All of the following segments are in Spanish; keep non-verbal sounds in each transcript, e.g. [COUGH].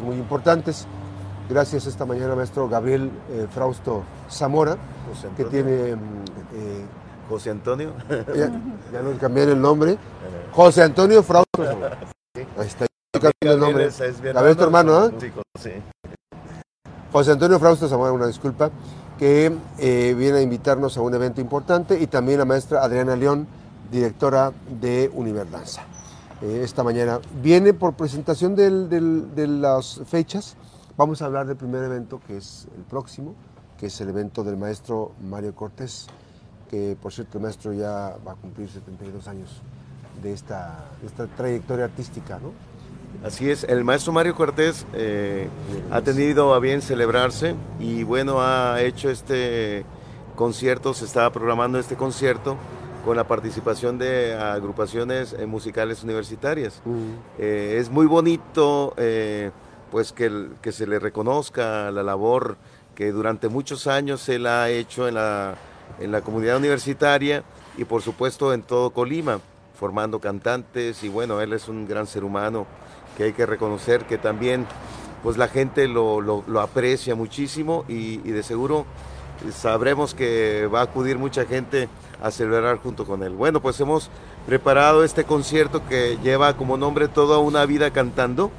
muy importantes. Gracias esta mañana, maestro Gabriel eh, Frausto Zamora, que tiene... eh, José Antonio. [LAUGHS] ya, ya nos cambiaron el nombre. José Antonio Frausto [LAUGHS] Zamora. Ahí está, cambiaron el nombre. es- es mi Gabriel tu hermano. Sí, sí. José Antonio Frausto Zamora, una disculpa, que eh, viene a invitarnos a un evento importante y también la maestra Adriana León, directora de Univerdanza. Eh, esta mañana viene por presentación de las fechas. Vamos a hablar del primer evento que es el próximo, que es el evento del maestro Mario Cortés, que por cierto el maestro ya va a cumplir 72 años de esta, esta trayectoria artística, ¿no? Así es, el maestro Mario Cortés eh, ha tenido a bien celebrarse y bueno, ha hecho este concierto, se estaba programando este concierto con la participación de agrupaciones eh, musicales universitarias. Eh, es muy bonito eh, pues que, el- que se le reconozca la labor que durante muchos años él ha hecho en la, en la comunidad universitaria y por supuesto en todo Colima, formando cantantes y bueno, él es un gran ser humano que hay que reconocer que también pues la gente lo, lo- lo aprecia muchísimo y, y de seguro sabremos que va a acudir mucha gente a celebrar junto con él. Bueno, pues hemos preparado este concierto que lleva como nombre Toda una vida cantando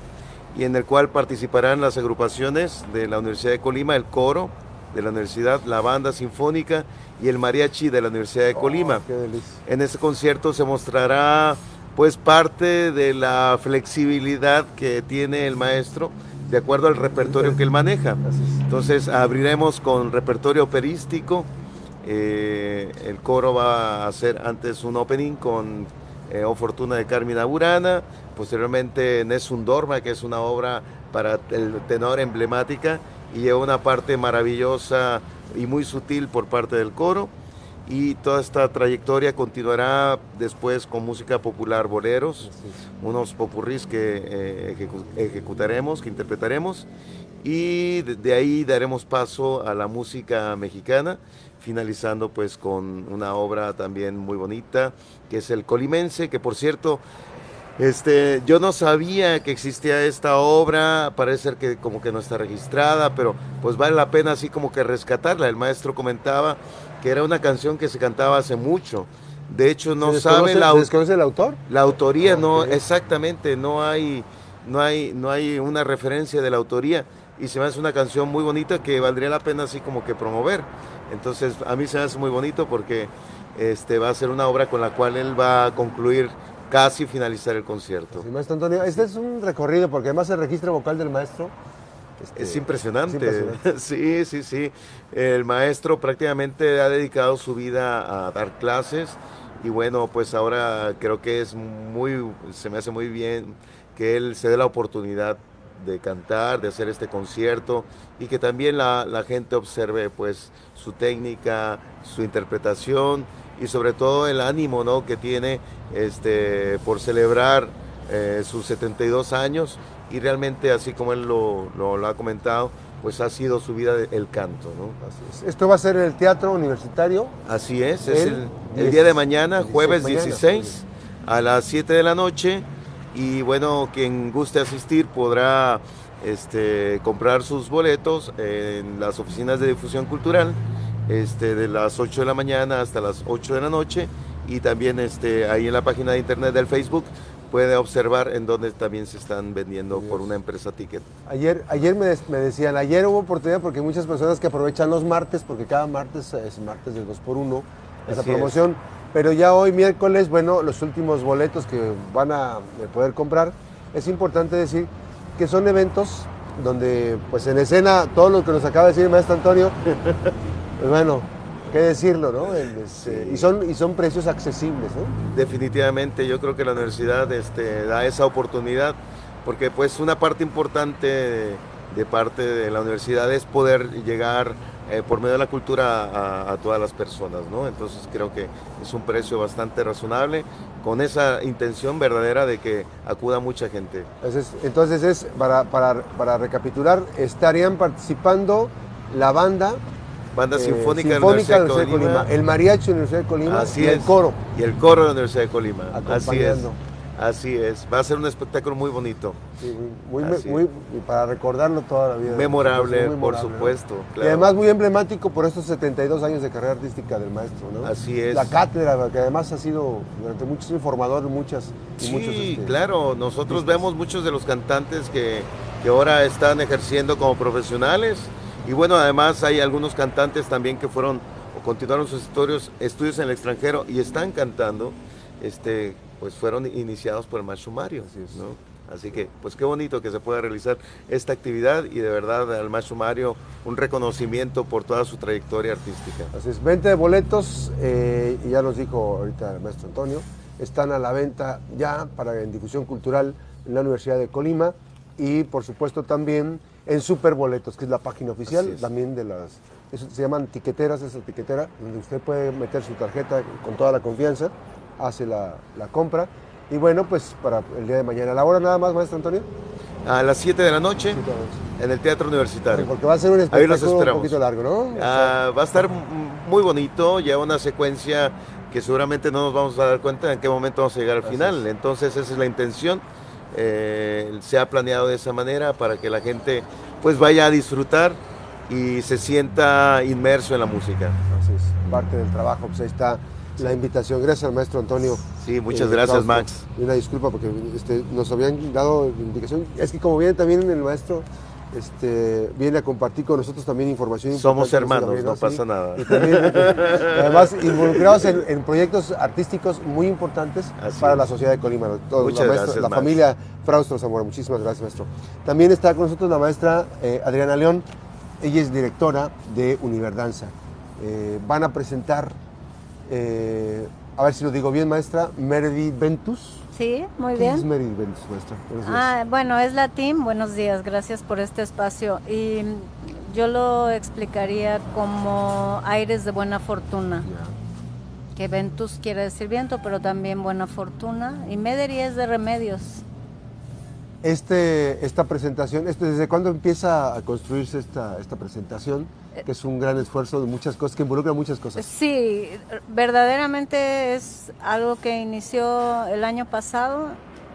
y en el cual participarán las agrupaciones de la Universidad de Colima, el coro de la universidad, la banda sinfónica y el mariachi de la Universidad de Colima. Oh, qué. En este concierto se mostrará pues parte de la flexibilidad que tiene el maestro de acuerdo al repertorio que él maneja. Entonces abriremos con repertorio operístico. Eh, el coro va a hacer antes un opening con eh, O Fortuna de Carmina Burana, posteriormente Nessun Dorma, que es una obra para el tenor emblemática y lleva una parte maravillosa y muy sutil por parte del coro. Y toda esta trayectoria continuará después con música popular, boleros, unos popurrís que eh, ejecu- ejecutaremos, que interpretaremos, y de, ahí daremos paso a la música mexicana, finalizando pues con una obra también muy bonita, que es el Colimense, que por cierto, este, yo no sabía que existía esta obra, parece ser que como que no está registrada, pero pues vale la pena así como que rescatarla. El maestro comentaba que era una canción que se cantaba hace mucho. De hecho, no ¿Se sabe la, ¿se au- desconoce el autor? la autoría, no, Ok. exactamente, no hay, no hay, no hay una referencia de la autoría. Y se me hace una canción muy bonita que valdría la pena así como que promover. Entonces, a mí se me hace muy bonito porque este va a ser una obra con la cual él va a concluir casi finalizar el concierto. Sí, maestro Antonio, este es un recorrido porque además el registro vocal del maestro este, Es impresionante. es impresionante. [LAUGHS] Sí, sí, sí. El maestro prácticamente ha dedicado su vida a dar clases y bueno, pues ahora creo que es muy, se me hace muy bien que él se dé la oportunidad de cantar, de hacer este concierto y que también la, la gente observe pues su técnica, su interpretación y sobre todo el ánimo ¿no? que tiene este, por celebrar eh, sus 72 años y realmente así como él lo, lo- lo ha comentado, pues ha sido su vida el canto, ¿no? Así es. Esto va a ser en el Teatro Universitario. Así es, es El el, el día de mañana, 16 jueves mañana, 16, a las 7 de la noche. Y bueno, quien guste asistir podrá este, comprar sus boletos en las oficinas de difusión cultural, este, de las 8 de la mañana hasta las 8 de la noche. Y también este, ahí en la página de internet del Facebook puede observar en donde también se están vendiendo por una empresa ticket. Ayer, ayer me, decían, ayer hubo oportunidad porque hay muchas personas que aprovechan los martes, porque cada martes es martes del 2x1, esa Así es. Pero ya hoy miércoles, bueno, los últimos boletos que van a poder comprar, es importante decir que son eventos donde, pues en escena, todo lo que nos acaba de decir el maestro Antonio, [LAUGHS] pues bueno, qué decirlo, ¿no? El, este, Sí. y, son, y son precios accesibles, ¿no? Definitivamente, yo creo que la universidad este, da esa oportunidad, porque pues una parte importante de, parte de la universidad es poder llegar eh, por medio de la cultura a, a todas las personas, ¿no? Entonces creo que es un precio bastante razonable, con esa intención verdadera de que acuda mucha gente. Entonces, entonces es, para, para, para recapitular, estarían participando la banda Banda eh, Sinfónica, de la Universidad de la Universidad de Colima, el mariachi de la Universidad de Colima Así y el es. coro y el coro de la Universidad de Colima. Así es. Así es, va a ser un espectáculo muy bonito. Sí, muy, para recordarlo toda la vida. Memorable, por supuesto. Y además muy emblemático por estos 72 años de carrera artística del maestro, ¿no? Así es. La cátedra, que además ha sido durante muchos informador muchas. Y sí, este, claro, nosotros vemos muchos de los cantantes que, que ahora están ejerciendo como profesionales. Y bueno, además hay algunos cantantes también que fueron o continuaron sus estudios, estudios en el extranjero y están cantando. Este, pues fueron iniciados por el maestro Mario. Así, ¿no? Así que, pues qué bonito que se pueda realizar esta actividad y de verdad al maestro Mario un reconocimiento por toda su trayectoria artística. Así es, 20 de boletos, eh, y ya nos dijo ahorita el maestro Antonio, están a la venta ya para en difusión cultural en la Universidad de Colima y por supuesto también en Superboletos, que es la página oficial también de las, se llaman tiqueteras, esa tiquetera, donde usted puede meter su tarjeta con toda la confianza hace la, compra. Y bueno, pues para el día de mañana. ¿La hora nada más, maestro Antonio? A las 7 de la noche en el Teatro Universitario. Porque va a ser un espectáculo un poquito largo, ¿no? Ah, va a estar muy bonito, ya una secuencia que seguramente no nos vamos a dar cuenta en qué momento vamos a llegar al final. Entonces esa es la intención. Eh, se ha planeado de esa manera para que la gente pues vaya a disfrutar y se sienta inmerso en la música. Así es, parte del trabajo, pues ahí está la invitación. Gracias al maestro Antonio. Sí, muchas eh, gracias, Max. Una disculpa porque este, nos habían dado indicación. Es que como viene también el maestro, este, viene a compartir con nosotros también información. Somos hermanos, no pasa nada. [LAUGHS] además, involucrados en, proyectos artísticos muy importantes para la sociedad de Colima. Muchas la, gracias, la familia Fraustro Zamora. Muchísimas gracias, maestro. También está con nosotros la maestra eh, Adriana León. Ella es directora de Univerdanza. Eh, van a presentar eh, a ver si lo digo bien, maestra, Meredith Ventus. Sí, muy bien. es Meredith Ventus, maestra? Ah, bueno, es latín. Buenos días, gracias por este espacio. Y yo lo explicaría como aires de buena fortuna. Que Ventus quiere decir viento, pero también buena fortuna. Y Mederi es de remedios. Este, esta presentación, este, ¿desde cuándo empieza a construirse esta, esta presentación? que es un gran esfuerzo de muchas cosas, que involucra muchas cosas. Sí, verdaderamente es algo que inició el año pasado,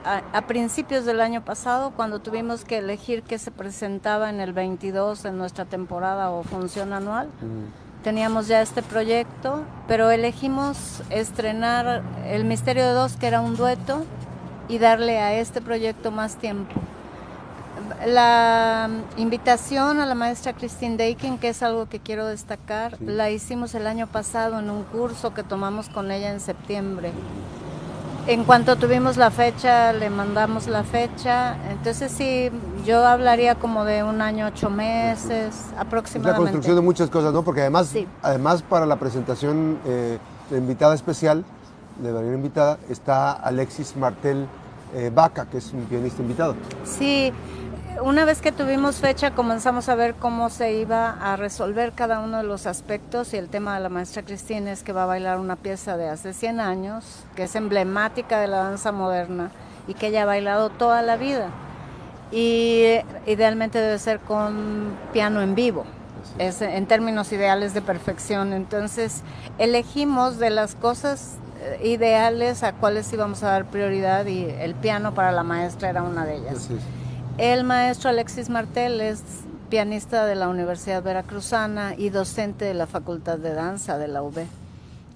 a, principios del año pasado, cuando tuvimos que elegir qué se presentaba en el 22 en nuestra temporada o función anual. Teníamos ya este proyecto, pero elegimos estrenar El Misterio de Dos, que era un dueto, y darle a este proyecto más tiempo la invitación a la maestra Christine Dakin, que es algo que quiero destacar, la hicimos el año pasado en un curso que tomamos con ella en septiembre. En cuanto tuvimos la fecha, le mandamos la fecha. Entonces sí, yo hablaría como de un año, ocho meses aproximadamente. la construcción de muchas cosas, ¿no? Porque además, además para la presentación eh, de invitada especial, de la invitada, está Alexis Martel eh, Vaca, que es un pianista invitado. Sí, una vez que tuvimos fecha comenzamos a ver cómo se iba a resolver cada uno de los aspectos y el tema de la maestra Cristina es que va a bailar una pieza de hace 100 años, que es emblemática de la danza moderna y que ella ha bailado toda la vida. Y idealmente debe ser con piano en vivo, es en términos ideales de perfección. Entonces elegimos de las cosas eh, ideales a cuáles íbamos a dar prioridad y el piano para la maestra era una de ellas. El maestro Alexis Martel es pianista de la Universidad Veracruzana y docente de la Facultad de Danza de la UB.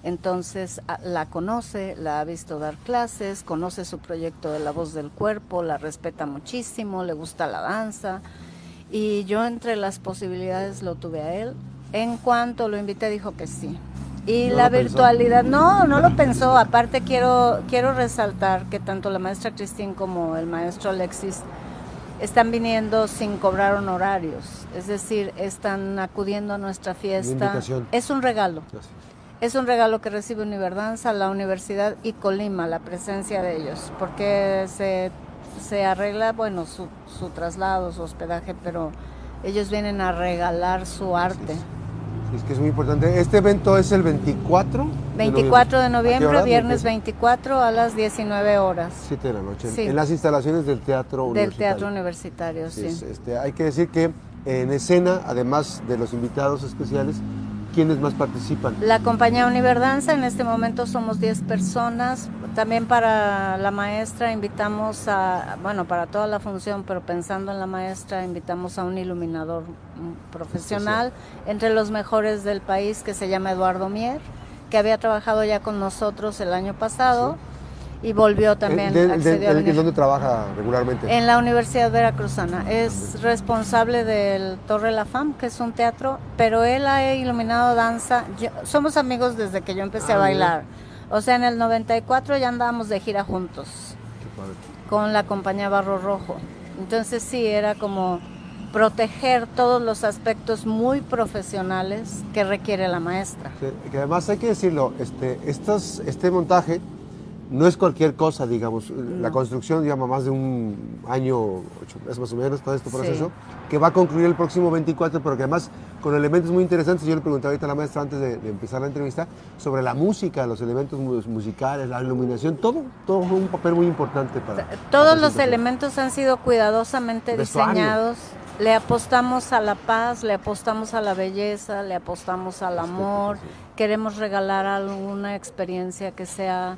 Entonces la conoce, la ha visto dar clases, conoce su proyecto de La Voz del Cuerpo, la respeta muchísimo, le gusta la danza. Y yo entre las posibilidades lo tuve a él. En cuanto lo invité dijo que sí. Y la virtualidad, no, no lo pensó. Aparte quiero, quiero resaltar que tanto la maestra Cristín como el maestro Alexis están viniendo sin cobrar honorarios, es decir, están acudiendo a nuestra fiesta. Es un regalo. Es un regalo que recibe Univerdanza, la universidad y Colima, la presencia de ellos, porque se, se arregla, bueno, su, su traslado, su hospedaje, pero ellos vienen a regalar su arte. Es que es muy importante. Este evento es el 24. 24 de noviembre, viernes 24 a las 19 horas. 7 de la noche. En las instalaciones del Teatro Universitario. Del Teatro Universitario, sí. Este, hay que decir que en escena, además de los invitados especiales, ¿quiénes más participan? La compañía Univerdanza, en este momento somos 10 personas, también para la maestra invitamos a, bueno, para toda la función, pero pensando en la maestra, invitamos a un iluminador mm, profesional, entre los mejores del país, que se llama Eduardo Mier, que había trabajado ya con nosotros el año pasado. Y volvió también. ¿En dónde trabaja regularmente? En la Universidad Veracruzana. Es responsable del Torre La Fam, que es un teatro, pero él ha iluminado danza. somos amigos desde que yo empecé a ah, bailar. O sea, en el 94 ya andábamos de gira juntos. Con la compañía Barro Rojo. Entonces sí, era como proteger todos los aspectos muy profesionales que requiere la maestra. que además hay que decirlo, este, estos, este montaje no es cualquier cosa, digamos. La construcción lleva más de un año, ocho meses más o menos, todo este proceso, que va a concluir el próximo 24, pero que además con elementos muy interesantes. Yo le pregunté ahorita a la maestra antes de, empezar la entrevista sobre la música, los elementos musicales, la iluminación, todo, todo fue un papel muy importante para. Todos los elementos han sido cuidadosamente diseñados. Le apostamos a la paz, le apostamos a la belleza, le apostamos al amor. Queremos regalar alguna experiencia que sea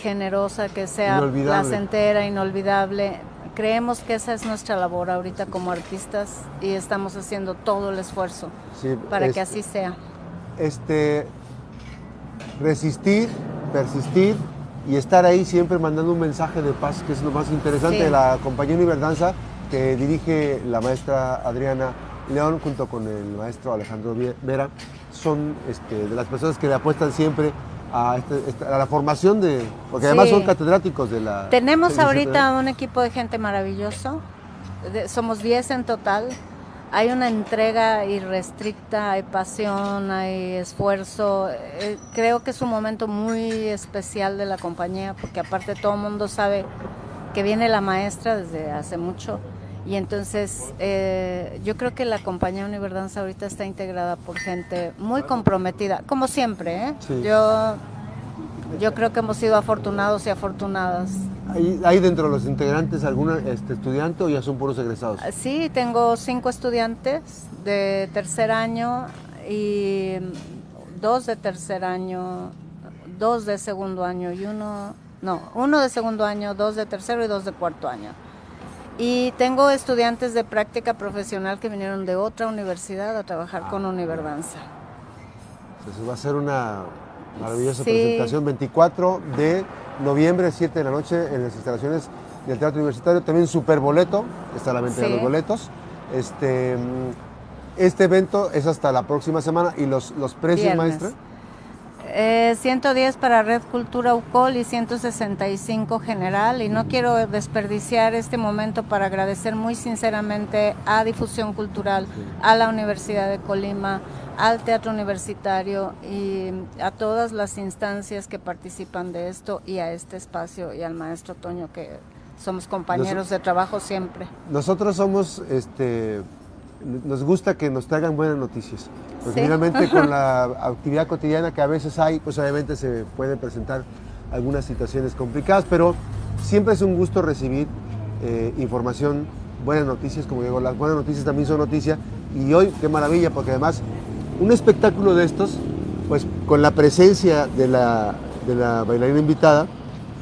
generosa, que sea placentera, inolvidable. Creemos que esa es nuestra labor ahorita como artistas y estamos haciendo todo el esfuerzo para que así sea. Este, resistir, persistir y estar ahí siempre mandando un mensaje de paz, que es lo más interesante de la compañía Univerdanza que dirige la maestra Adriana León junto con el maestro Alejandro Vera. Son este, de las personas que le apuestan siempre este, este, a, la formación de, porque además son catedráticos de la... Tenemos ahorita un equipo de gente maravilloso, somos 10 en total, hay una entrega irrestricta, hay pasión, hay esfuerzo, eh, creo que es un momento muy especial de la compañía, porque aparte todo el mundo sabe que viene la maestra desde hace mucho y entonces eh, yo creo que la compañía Univerdanza ahorita está integrada por gente muy comprometida, como siempre. ¿eh? Yo, yo creo que hemos sido afortunados y afortunadas. ¿Hay, dentro de los integrantes algún este, estudiante o ya son puros egresados? Sí, tengo cinco estudiantes de tercer año y dos de tercer año, dos de segundo año y uno, no, uno de segundo año, dos de tercero y dos de cuarto año. Y tengo estudiantes de práctica profesional que vinieron de otra universidad a trabajar con Univerdanza. Entonces va a ser una maravillosa presentación, 24 de noviembre, 7 de la noche, en las instalaciones del Teatro Universitario. También super boleto, está a la venta de los boletos. Este, este evento es hasta la próxima semana y los, los precios, maestra. 110 eh, para Red Cultura UCOL y 165 general. Y no quiero desperdiciar este momento para agradecer muy sinceramente a Difusión Cultural, a la Universidad de Colima, al Teatro Universitario y a todas las instancias que participan de esto y a este espacio y al maestro Toño que somos compañeros de trabajo siempre. Nosotros somos este nos gusta que nos traigan buenas noticias. Porque finalmente [LAUGHS] con la actividad cotidiana que a veces hay, pues obviamente se pueden presentar algunas situaciones complicadas, pero siempre es un gusto recibir eh, información, buenas noticias, como digo, las buenas noticias también son noticias. Y hoy, qué maravilla, porque además un espectáculo de estos, pues con la presencia de la, de la bailarina invitada,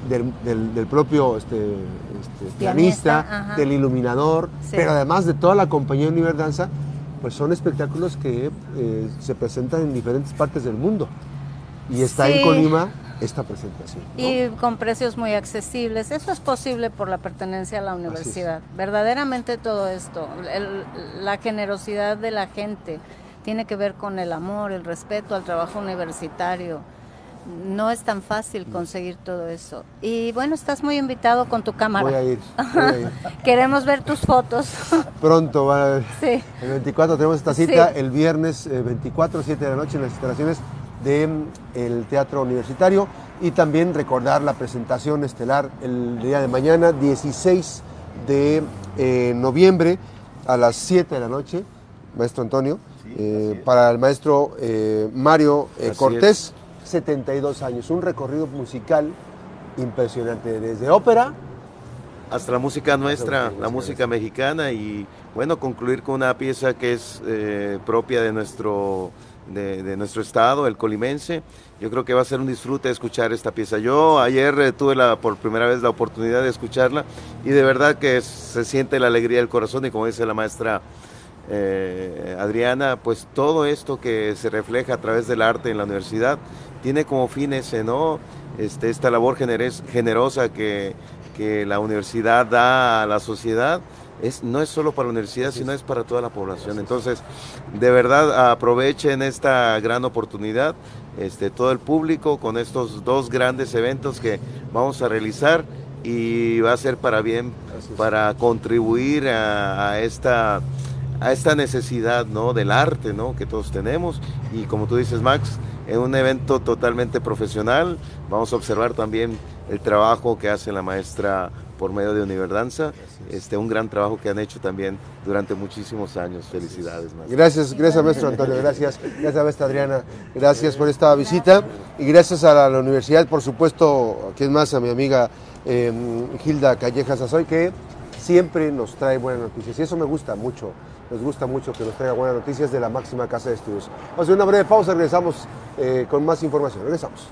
del, propio este, este pianista, del iluminador, pero además de toda la compañía Univerdanza, pues son espectáculos que eh, se presentan en diferentes partes del mundo. Y está en Colima esta presentación. Y con precios muy accesibles. Eso es posible por la pertenencia a la universidad. Verdaderamente todo esto, la generosidad de la gente, tiene que ver con el amor, el respeto al trabajo universitario no es tan fácil conseguir todo eso. Y bueno, estás muy invitado con tu cámara. Voy a ir. [LAUGHS] Queremos ver tus fotos. [LAUGHS] Pronto, va sí. el 24 tenemos esta cita, el viernes 24, eh, 7 de la noche en las instalaciones del mm, Teatro Universitario y también recordar la presentación estelar el día de mañana, 16 de eh, noviembre a las 7 de la noche, maestro Antonio, eh, para el maestro Mario Cortés. 72 años, un recorrido musical impresionante, desde ópera hasta la música nuestra, la música mexicana y bueno, concluir con una pieza que es eh, propia de nuestro de, nuestro estado, el colimense. Yo creo que va a ser un disfrute escuchar esta pieza. Yo ayer eh, tuve la, por primera vez la oportunidad de escucharla y de verdad que se siente la alegría del corazón y como dice la maestra eh, Adriana, pues todo esto que se refleja a través del arte en la universidad tiene como fin ese, ¿no? Este, esta labor generosa que, que la universidad da a la sociedad es, no es solo para la universidad, sino es para toda la población. Entonces, de verdad, aprovechen esta gran oportunidad, este, todo el público, con estos dos grandes eventos que vamos a realizar y va a ser para bien, para contribuir a, esta a esta necesidad ¿no? del arte ¿no? que todos tenemos y como tú dices Max, en un evento totalmente profesional vamos a observar también el trabajo que hace la maestra por medio de Univerdanza, este, un gran trabajo que han hecho también durante muchísimos años. Felicidades. Gracias, gracias maestro Antonio, gracias, gracias maestra Adriana, gracias por esta visita y gracias a la, universidad, por supuesto, ¿quién más? A mi amiga eh, Gilda Callejas Azoy, que siempre nos trae buenas noticias y eso me gusta mucho, nos gusta mucho que nos traiga buenas noticias de la máxima casa de estudios. Vamos a hacer una breve pausa, regresamos eh, con más información, regresamos.